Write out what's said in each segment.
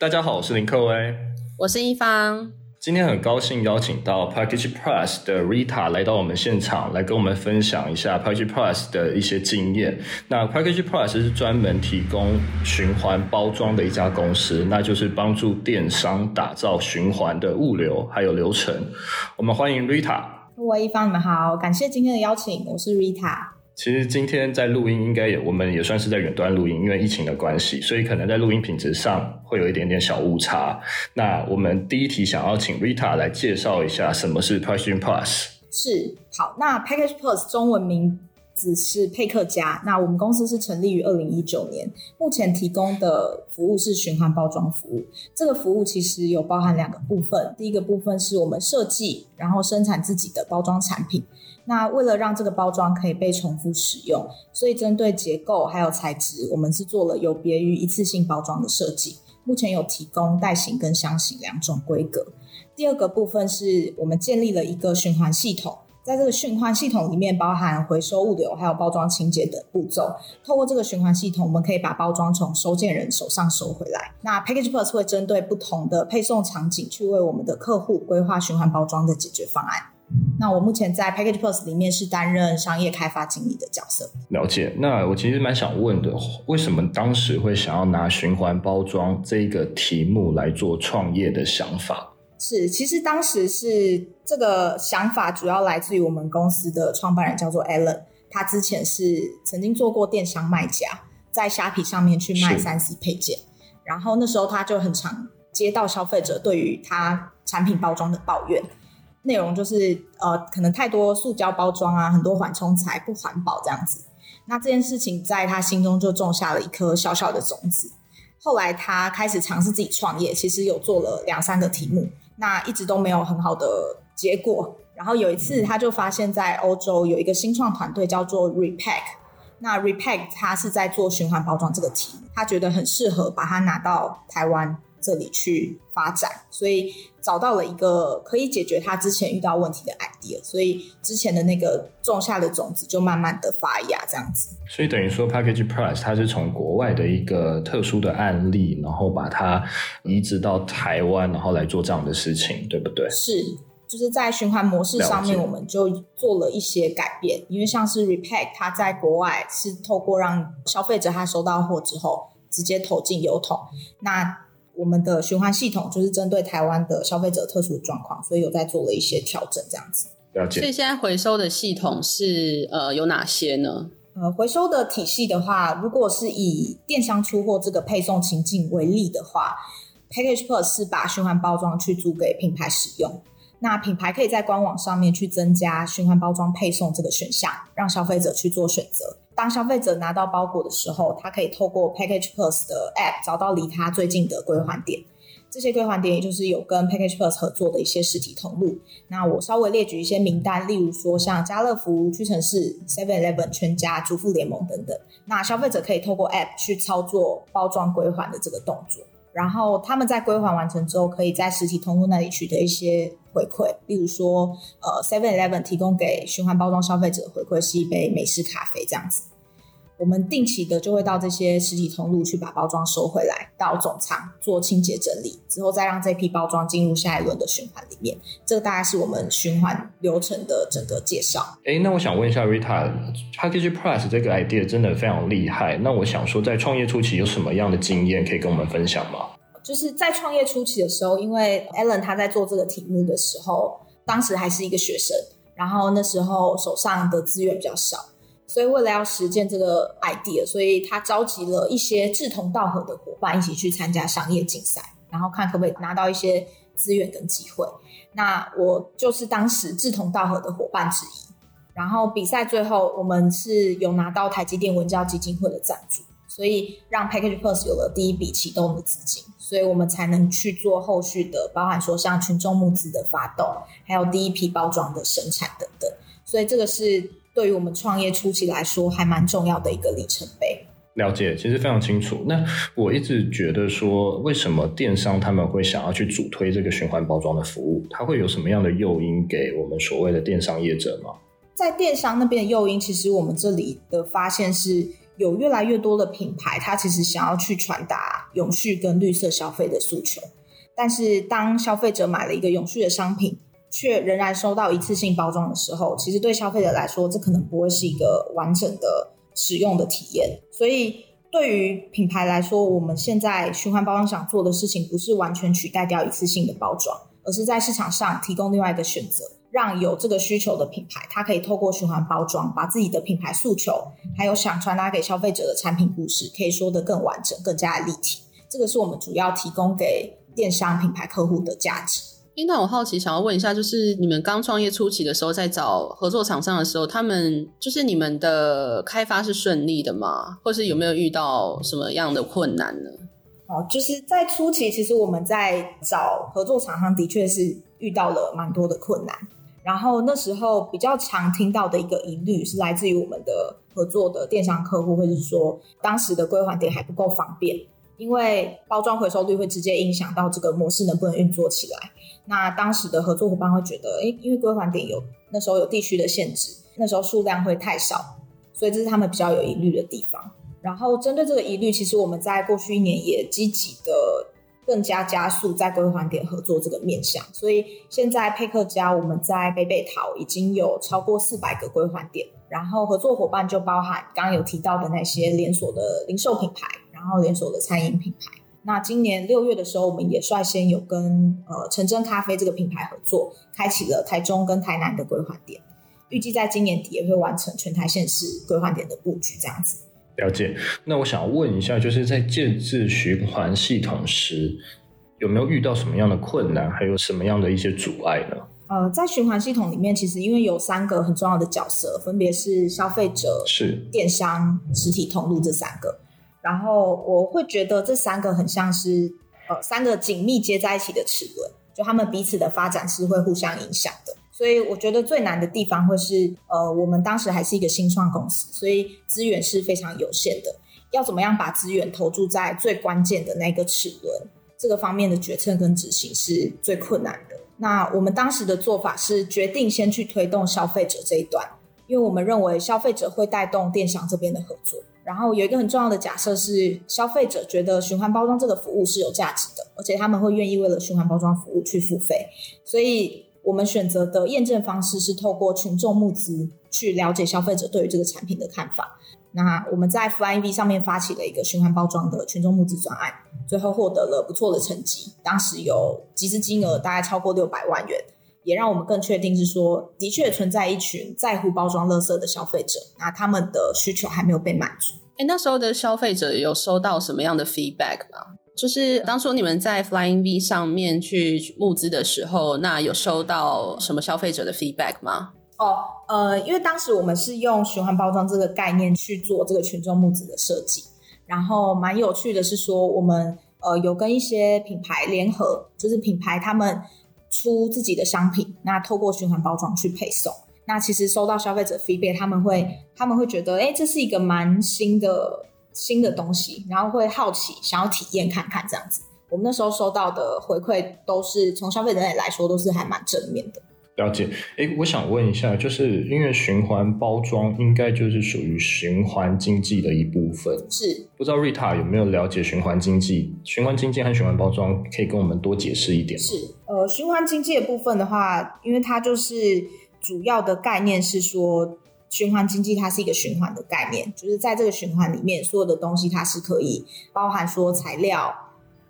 大家好，我是林克威，我是一方。今天很高兴邀请到 Package Plus 的 Rita 来到我们现场，来跟我们分享一下 Package Plus 的一些经验。那 Package Plus 是专门提供循环包装的一家公司，那就是帮助电商打造循环的物流还有流程。我们欢迎 Rita。各位一方，你们好，感谢今天的邀请，我是 Rita。其实今天在录音，应该也我们也算是在远端录音，因为疫情的关系，所以可能在录音品质上会有一点点小误差。那我们第一题想要请 Rita 来介绍一下什么是 Packaging Plus。是，好，那 Package Plus 中文名字是配客嘉。那我们公司是成立于二零一九年，目前提供的服务是循环包装服务。这个服务其实有包含两个部分，第一个部分是我们设计，然后生产自己的包装产品。那为了让这个包装可以被重复使用，所以针对结构还有材质，我们是做了有别于一次性包装的设计。目前有提供袋型跟箱型两种规格。第二个部分是我们建立了一个循环系统，在这个循环系统里面包含回收物流还有包装清洁等步骤。透过这个循环系统，我们可以把包装从收件人手上收回来。那 Package Plus 会针对不同的配送场景，去为我们的客户规划循环包装的解决方案。那我目前在 Package Plus 里面是担任商业开发经理的角色。了解。那我其实蛮想问的，为什么当时会想要拿循环包装这个题目来做创业的想法？是，其实当时是这个想法主要来自于我们公司的创办人叫做 Alan，他之前是曾经做过电商卖家，在虾皮上面去卖三 C 配件，然后那时候他就很常接到消费者对于他产品包装的抱怨。内容就是呃，可能太多塑胶包装啊，很多缓冲材不环保这样子。那这件事情在他心中就种下了一颗小小的种子。后来他开始尝试自己创业，其实有做了两三个题目，那一直都没有很好的结果。然后有一次他就发现，在欧洲有一个新创团队叫做 Repack，那 Repack 他是在做循环包装这个题，他觉得很适合把它拿到台湾。这里去发展，所以找到了一个可以解决他之前遇到问题的 idea，所以之前的那个种下的种子就慢慢的发芽，这样子。所以等于说，Package Plus 它是从国外的一个特殊的案例，然后把它移植到台湾，然后来做这样的事情，对不对？是，就是在循环模式上面，我们就做了一些改变，因为像是 Repack，它在国外是透过让消费者他收到货之后直接投进邮筒，那。我们的循环系统就是针对台湾的消费者特殊的状况，所以有在做了一些调整，这样子。了解。所以现在回收的系统是呃有哪些呢？呃，回收的体系的话，如果是以电商出货这个配送情境为例的话，Package Plus 是把循环包装去租给品牌使用，那品牌可以在官网上面去增加循环包装配送这个选项，让消费者去做选择。当消费者拿到包裹的时候，他可以透过 Package Plus 的 App 找到离他最近的归还点。这些归还点也就是有跟 Package Plus 合作的一些实体通路。那我稍微列举一些名单，例如说像家乐福、屈臣氏、Seven Eleven、全家、主妇联盟等等。那消费者可以透过 App 去操作包装归还的这个动作。然后他们在归还完成之后，可以在实体通路那里取得一些回馈，例如说，呃，Seven Eleven 提供给循环包装消费者的回馈是一杯美式咖啡这样子。我们定期的就会到这些实体通路去把包装收回来，到总仓做清洁整理，之后再让这批包装进入下一轮的循环里面。这个大概是我们循环流程的整个介绍。哎，那我想问一下 Rita，Package Plus 这个 idea 真的非常厉害。那我想说，在创业初期有什么样的经验可以跟我们分享吗？就是在创业初期的时候，因为 Alan 他在做这个题目的时候，当时还是一个学生，然后那时候手上的资源比较少。所以为了要实践这个 idea，所以他召集了一些志同道合的伙伴一起去参加商业竞赛，然后看可不可以拿到一些资源跟机会。那我就是当时志同道合的伙伴之一。然后比赛最后我们是有拿到台积电文教基金会的赞助，所以让 Package Plus 有了第一笔启动的资金，所以我们才能去做后续的，包含说像群众募资的发动，还有第一批包装的生产等等。所以这个是。对于我们创业初期来说，还蛮重要的一个里程碑。了解，其实非常清楚。那我一直觉得说，为什么电商他们会想要去主推这个循环包装的服务？它会有什么样的诱因给我们所谓的电商业者吗？在电商那边的诱因，其实我们这里的发现是有越来越多的品牌，它其实想要去传达永续跟绿色消费的诉求。但是，当消费者买了一个永续的商品，却仍然收到一次性包装的时候，其实对消费者来说，这可能不会是一个完整的使用的体验。所以，对于品牌来说，我们现在循环包装想做的事情，不是完全取代掉一次性的包装，而是在市场上提供另外一个选择。让有这个需求的品牌，它可以透过循环包装，把自己的品牌诉求，还有想传达给消费者的产品故事，可以说得更完整、更加立体。这个是我们主要提供给电商品牌客户的价值。那我好奇，想要问一下，就是你们刚创业初期的时候，在找合作厂商的时候，他们就是你们的开发是顺利的吗？或是有没有遇到什么样的困难呢？哦，就是在初期，其实我们在找合作厂商的确是遇到了蛮多的困难。然后那时候比较常听到的一个疑虑是来自于我们的合作的电商客户，或者是说当时的归还点还不够方便，因为包装回收率会直接影响到这个模式能不能运作起来。那当时的合作伙伴会觉得，诶，因为归还点有那时候有地区的限制，那时候数量会太少，所以这是他们比较有疑虑的地方。然后针对这个疑虑，其实我们在过去一年也积极的。更加加速在归还点合作这个面向，所以现在佩克家我们在北北桃已经有超过四百个归还点，然后合作伙伴就包含刚刚有提到的那些连锁的零售品牌，然后连锁的餐饮品牌。那今年六月的时候，我们也率先有跟呃陈真咖啡这个品牌合作，开启了台中跟台南的归还点，预计在今年底也会完成全台县市归还点的布局，这样子。了解，那我想问一下，就是在建置循环系统时，有没有遇到什么样的困难，还有什么样的一些阻碍呢？呃，在循环系统里面，其实因为有三个很重要的角色，分别是消费者、是电商、实体通路这三个。然后我会觉得这三个很像是呃三个紧密接在一起的齿轮，就他们彼此的发展是会互相影响的。所以我觉得最难的地方会是，呃，我们当时还是一个新创公司，所以资源是非常有限的。要怎么样把资源投注在最关键的那个齿轮这个方面的决策跟执行是最困难的。那我们当时的做法是决定先去推动消费者这一段，因为我们认为消费者会带动电商这边的合作。然后有一个很重要的假设是，消费者觉得循环包装这个服务是有价值的，而且他们会愿意为了循环包装服务去付费，所以。我们选择的验证方式是透过群众募资去了解消费者对于这个产品的看法。那我们在 FlyingV 上面发起了一个循环包装的群众募资专案，最后获得了不错的成绩。当时有集资金额大概超过六百万元，也让我们更确定是说，的确存在一群在乎包装垃圾的消费者。那他们的需求还没有被满足。诶，那时候的消费者有收到什么样的 feedback 吗？就是当初你们在 Flying V 上面去募资的时候，那有收到什么消费者的 feedback 吗？哦，呃，因为当时我们是用循环包装这个概念去做这个群众募资的设计，然后蛮有趣的是说，我们呃有跟一些品牌联合，就是品牌他们出自己的商品，那透过循环包装去配送，那其实收到消费者 feedback，他们会他们会觉得，哎，这是一个蛮新的。新的东西，然后会好奇，想要体验看看这样子。我们那时候收到的回馈都是从消费者来说，都是还蛮正面的。了解，诶，我想问一下，就是因为循环包装应该就是属于循环经济的一部分，是不知道 Rita 有没有了解循环经济？循环经济和循环包装可以跟我们多解释一点吗？是，呃，循环经济的部分的话，因为它就是主要的概念是说。循环经济它是一个循环的概念，就是在这个循环里面，所有的东西它是可以包含说材料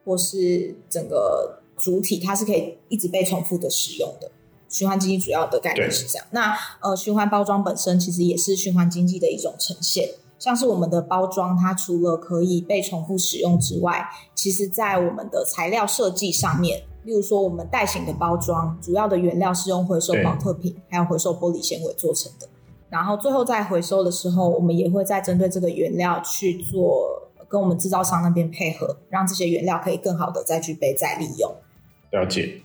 或是整个主体，它是可以一直被重复的使用的。循环经济主要的概念是这样。那呃，循环包装本身其实也是循环经济的一种呈现，像是我们的包装，它除了可以被重复使用之外，其实在我们的材料设计上面，例如说我们袋型的包装，主要的原料是用回收保特瓶还有回收玻璃纤维做成的。然后最后在回收的时候，我们也会再针对这个原料去做跟我们制造商那边配合，让这些原料可以更好的再去被再利用。了解。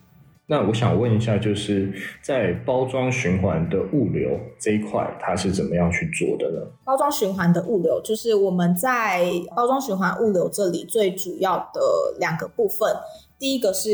那我想问一下，就是在包装循环的物流这一块，它是怎么样去做的呢？包装循环的物流，就是我们在包装循环物流这里最主要的两个部分。第一个是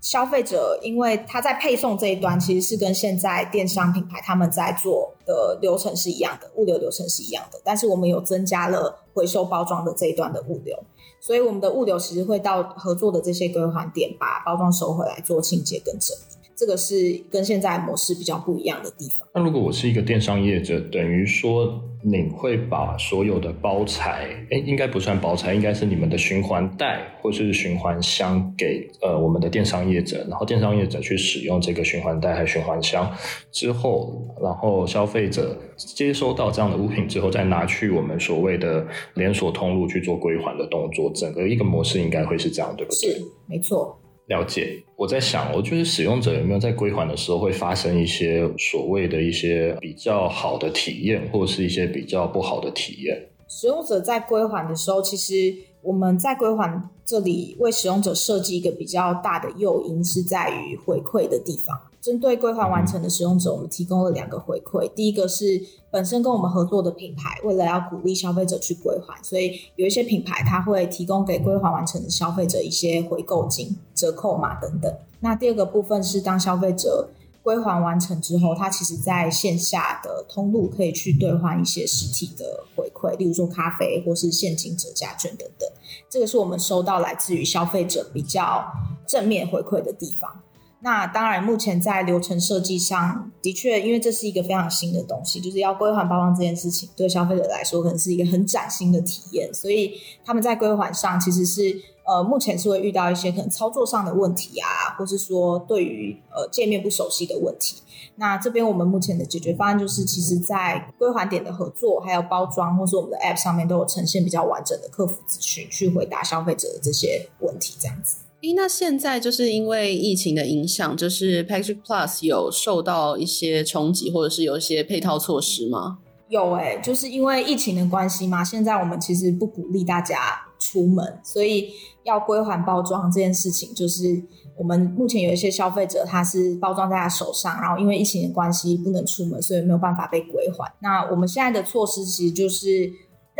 消费者因为他在配送这一端，其实是跟现在电商品牌他们在做的流程是一样的，物流流程是一样的，但是我们有增加了回收包装的这一端的物流，所以我们的物流其实会到合作的这些归还点，把包装收回来做清洁跟整理。这个是跟现在模式比较不一样的地方。那如果我是一个电商业者，等于说你会把所有的包材，哎，应该不算包材，应该是你们的循环袋或是循环箱给呃我们的电商业者，然后电商业者去使用这个循环袋还循环箱之后，然后消费者接收到这样的物品之后，再拿去我们所谓的连锁通路去做归还的动作，整个一个模式应该会是这样，对不对？是，没错。了解，我在想，我就是使用者有没有在归还的时候会发生一些所谓的一些比较好的体验，或是一些比较不好的体验？使用者在归还的时候，其实我们在归还这里为使用者设计一个比较大的诱因，是在于回馈的地方。针对归还完成的使用者，我们提供了两个回馈。第一个是本身跟我们合作的品牌，为了要鼓励消费者去归还，所以有一些品牌它会提供给归还完成的消费者一些回购金、折扣码等等。那第二个部分是当消费者归还完成之后，他其实在线下的通路可以去兑换一些实体的回馈，例如说咖啡或是现金折价券等等。这个是我们收到来自于消费者比较正面回馈的地方。那当然，目前在流程设计上的确，因为这是一个非常新的东西，就是要归还包装这件事情，对消费者来说可能是一个很崭新的体验，所以他们在归还上其实是呃，目前是会遇到一些可能操作上的问题啊，或是说对于呃界面不熟悉的问题。那这边我们目前的解决方案就是，其实在归还点的合作，还有包装，或是我们的 App 上面都有呈现比较完整的客服资讯，去回答消费者的这些问题，这样子。诶，那现在就是因为疫情的影响，就是 Package Plus 有受到一些冲击，或者是有一些配套措施吗？有诶、就是因为疫情的关系嘛，现在我们其实不鼓励大家出门，所以要归还包装这件事情，就是我们目前有一些消费者他是包装在他手上，然后因为疫情的关系不能出门，所以没有办法被归还。那我们现在的措施其实就是。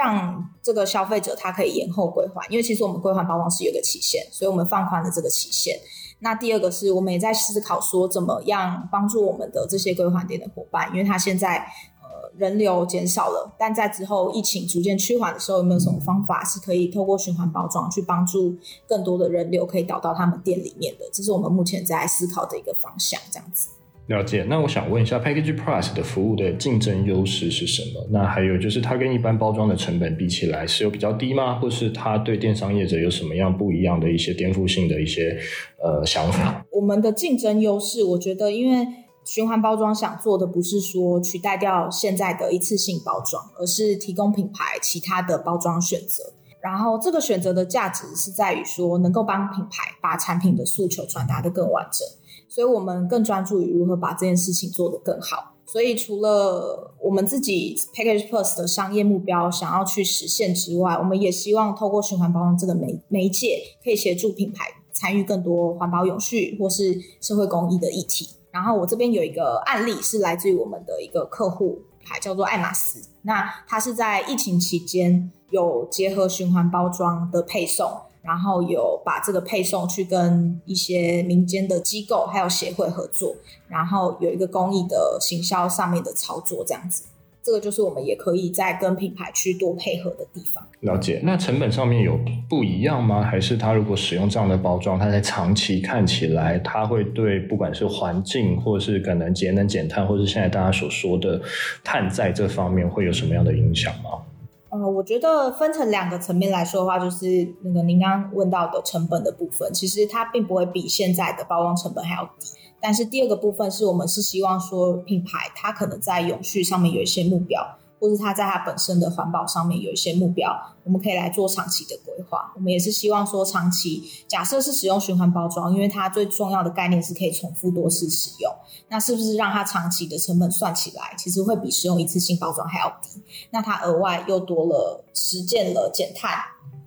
让这个消费者他可以延后归还，因为其实我们归还包装是有个期限，所以我们放宽了这个期限。那第二个是我们也在思考说，怎么样帮助我们的这些归还店的伙伴，因为他现在呃人流减少了，但在之后疫情逐渐趋缓的时候，有没有什么方法是可以透过循环包装去帮助更多的人流可以导到他们店里面的？这是我们目前在思考的一个方向，这样子。了解，那我想问一下，Package Plus 的服务的竞争优势是什么？那还有就是它跟一般包装的成本比起来是有比较低吗？或是它对电商业者有什么样不一样的一些颠覆性的一些呃想法？我们的竞争优势，我觉得因为循环包装想做的不是说取代掉现在的一次性包装，而是提供品牌其他的包装选择。然后这个选择的价值是在于说，能够帮品牌把产品的诉求传达得更完整。所以我们更专注于如何把这件事情做得更好。所以除了我们自己 Package Plus 的商业目标想要去实现之外，我们也希望透过循环包装这个媒媒介，可以协助品牌参与更多环保永续或是社会公益的议题。然后我这边有一个案例是来自于我们的一个客户牌，叫做爱马仕。那它是在疫情期间有结合循环包装的配送。然后有把这个配送去跟一些民间的机构还有协会合作，然后有一个公益的行销上面的操作，这样子，这个就是我们也可以再跟品牌去多配合的地方。了解，那成本上面有不一样吗？还是他如果使用这样的包装，他在长期看起来，他会对不管是环境，或是可能节能减碳，或是现在大家所说的碳在这方面会有什么样的影响吗？呃，我觉得分成两个层面来说的话，就是那个您刚刚问到的成本的部分，其实它并不会比现在的包装成本还要低。但是第二个部分是我们是希望说，品牌它可能在永续上面有一些目标。或是它在它本身的环保上面有一些目标，我们可以来做长期的规划。我们也是希望说，长期假设是使用循环包装，因为它最重要的概念是可以重复多次使用。那是不是让它长期的成本算起来，其实会比使用一次性包装还要低？那它额外又多了实践了减碳，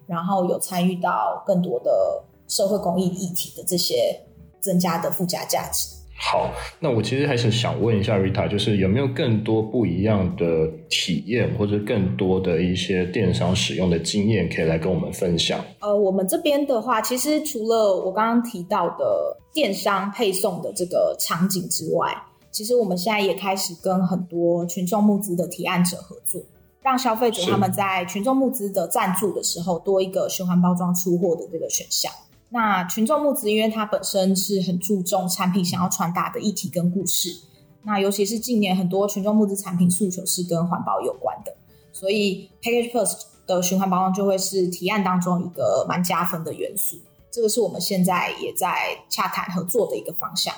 然后有参与到更多的社会公益议题的这些增加的附加价值。好，那我其实还是想问一下 Rita，就是有没有更多不一样的体验，或者更多的一些电商使用的经验，可以来跟我们分享？呃，我们这边的话，其实除了我刚刚提到的电商配送的这个场景之外，其实我们现在也开始跟很多群众募资的提案者合作，让消费者他们在群众募资的赞助的时候多一个循环包装出货的这个选项。那群众募资，因为它本身是很注重产品想要传达的议题跟故事，那尤其是近年很多群众募资产品诉求是跟环保有关的，所以 Package Plus 的循环包装就会是提案当中一个蛮加分的元素。这个是我们现在也在洽谈合作的一个方向。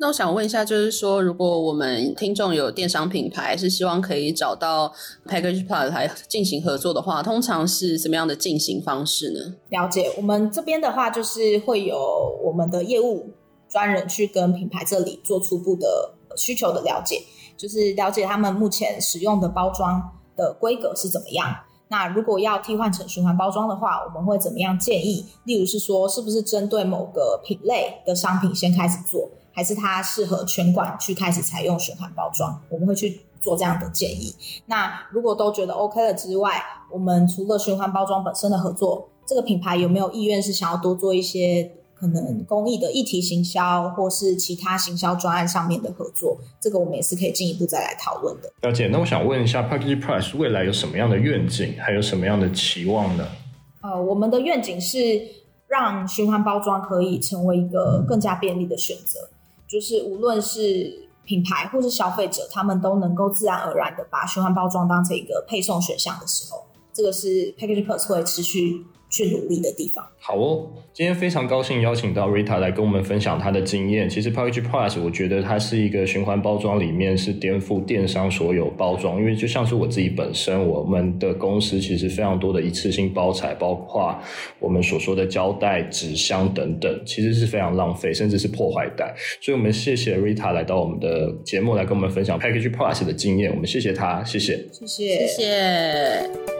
那我想问一下，就是说，如果我们听众有电商品牌，是希望可以找到 Package Plus 来进行合作的话，通常是什么样的进行方式呢？了解，我们这边的话，就是会有我们的业务专人去跟品牌这里做初步的需求的了解，就是了解他们目前使用的包装的规格是怎么样。那如果要替换成循环包装的话，我们会怎么样建议？例如是说，是不是针对某个品类的商品先开始做？还是它适合全馆去开始采用循环包装，我们会去做这样的建议。那如果都觉得 OK 了之外，我们除了循环包装本身的合作，这个品牌有没有意愿是想要多做一些可能公益的议题行销，或是其他行销专案上面的合作？这个我们也是可以进一步再来讨论的。了解。那我想问一下，Package Price 未来有什么样的愿景，还有什么样的期望呢？呃，我们的愿景是让循环包装可以成为一个更加便利的选择。就是无论是品牌或是消费者，他们都能够自然而然的把循环包装当成一个配送选项的时候，这个是 Package Plus 会持续去努力的地方。好哦，今天非常高兴邀请到 Rita 来跟我们分享她的经验。其实 Package Plus 我觉得它是一个循环包装里面是颠覆电商所有包装，因为就像是我自己本身，我们的公司其实非常多的一次性包材，包括我们所说的胶带、纸箱等等，其实是非常浪费，甚至是破坏袋。所以我们谢谢 Rita 来到我们的节目来跟我们分享 Package Plus 的经验，我们谢谢她，谢谢，谢谢，谢谢。